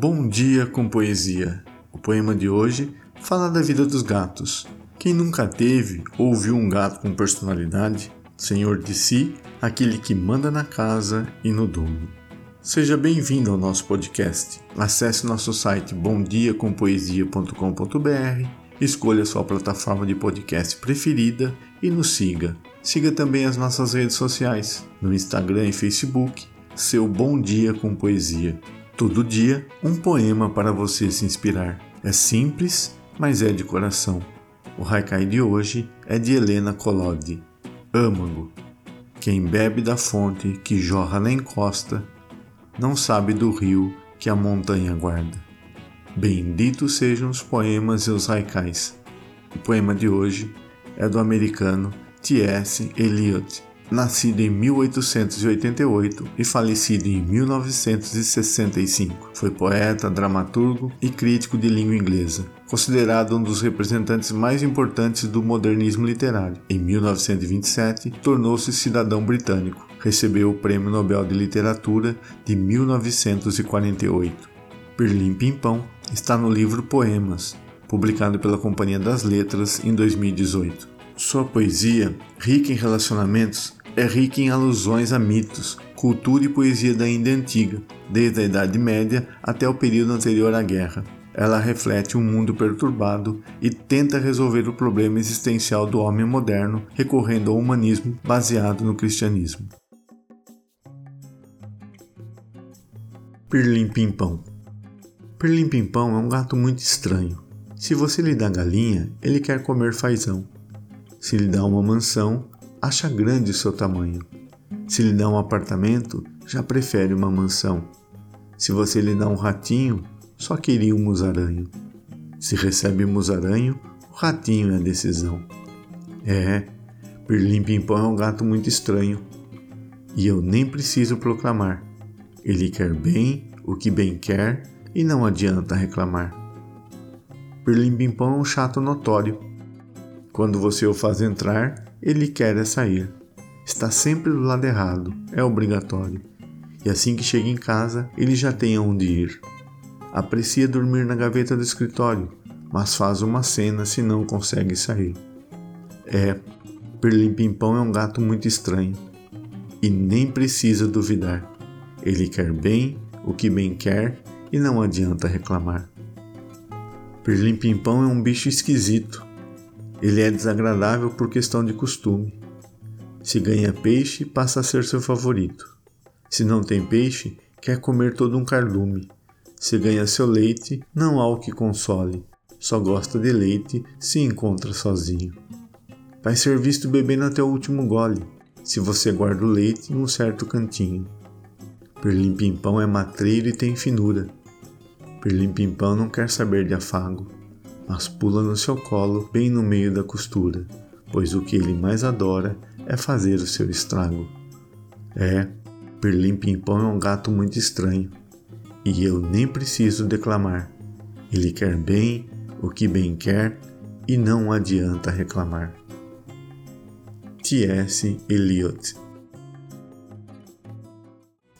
Bom dia com poesia. O poema de hoje fala da vida dos gatos. Quem nunca teve ou viu um gato com personalidade, senhor de si, aquele que manda na casa e no domo. Seja bem-vindo ao nosso podcast. Acesse nosso site bomdiacompoesia.com.br, escolha sua plataforma de podcast preferida e nos siga. Siga também as nossas redes sociais, no Instagram e Facebook, seu Bom Dia com Poesia. Todo dia, um poema para você se inspirar. É simples, mas é de coração. O haikai de hoje é de Helena Collodi. Âmago. Quem bebe da fonte que jorra na encosta, não sabe do rio que a montanha guarda. Benditos sejam os poemas e os haikais. O poema de hoje é do americano T.S. Eliot nascido em 1888 e falecido em 1965. Foi poeta, dramaturgo e crítico de língua inglesa, considerado um dos representantes mais importantes do modernismo literário. Em 1927, tornou-se cidadão britânico. Recebeu o Prêmio Nobel de Literatura de 1948. Pirlim Pimpão está no livro Poemas, publicado pela Companhia das Letras em 2018. Sua poesia, rica em relacionamentos, é rica em alusões a mitos, cultura e poesia da Índia Antiga, desde a Idade Média até o período anterior à guerra. Ela reflete um mundo perturbado e tenta resolver o problema existencial do homem moderno recorrendo ao humanismo baseado no cristianismo. Pirlim Pimpão Pirlim Pimpão é um gato muito estranho. Se você lhe dá galinha, ele quer comer fazão. Se lhe dá uma mansão, acha grande o seu tamanho. Se lhe dá um apartamento, já prefere uma mansão. Se você lhe dá um ratinho, só queria um musaranho. Se recebe um musaranho, o ratinho é a decisão. É, Pirlim Pimpão é um gato muito estranho. E eu nem preciso proclamar. Ele quer bem o que bem quer e não adianta reclamar. Pirlim Pimpão é um chato notório. Quando você o faz entrar, ele quer é sair. Está sempre do lado errado, é obrigatório. E assim que chega em casa, ele já tem aonde ir. Aprecia dormir na gaveta do escritório, mas faz uma cena se não consegue sair. É, Perlim Pimpão é um gato muito estranho. E nem precisa duvidar. Ele quer bem o que bem quer e não adianta reclamar. Perlim Pimpão é um bicho esquisito, ele é desagradável por questão de costume. Se ganha peixe, passa a ser seu favorito. Se não tem peixe, quer comer todo um cardume. Se ganha seu leite, não há o que console. Só gosta de leite se encontra sozinho. Vai ser visto bebendo até o último gole, se você guarda o leite em um certo cantinho. Perlim Pimpão é matreiro e tem finura. Perlim Pimpão não quer saber de afago mas pula no seu colo bem no meio da costura, pois o que ele mais adora é fazer o seu estrago. É, Perlim Pimpão é um gato muito estranho, e eu nem preciso declamar. Ele quer bem o que bem quer e não adianta reclamar. T.S. Eliot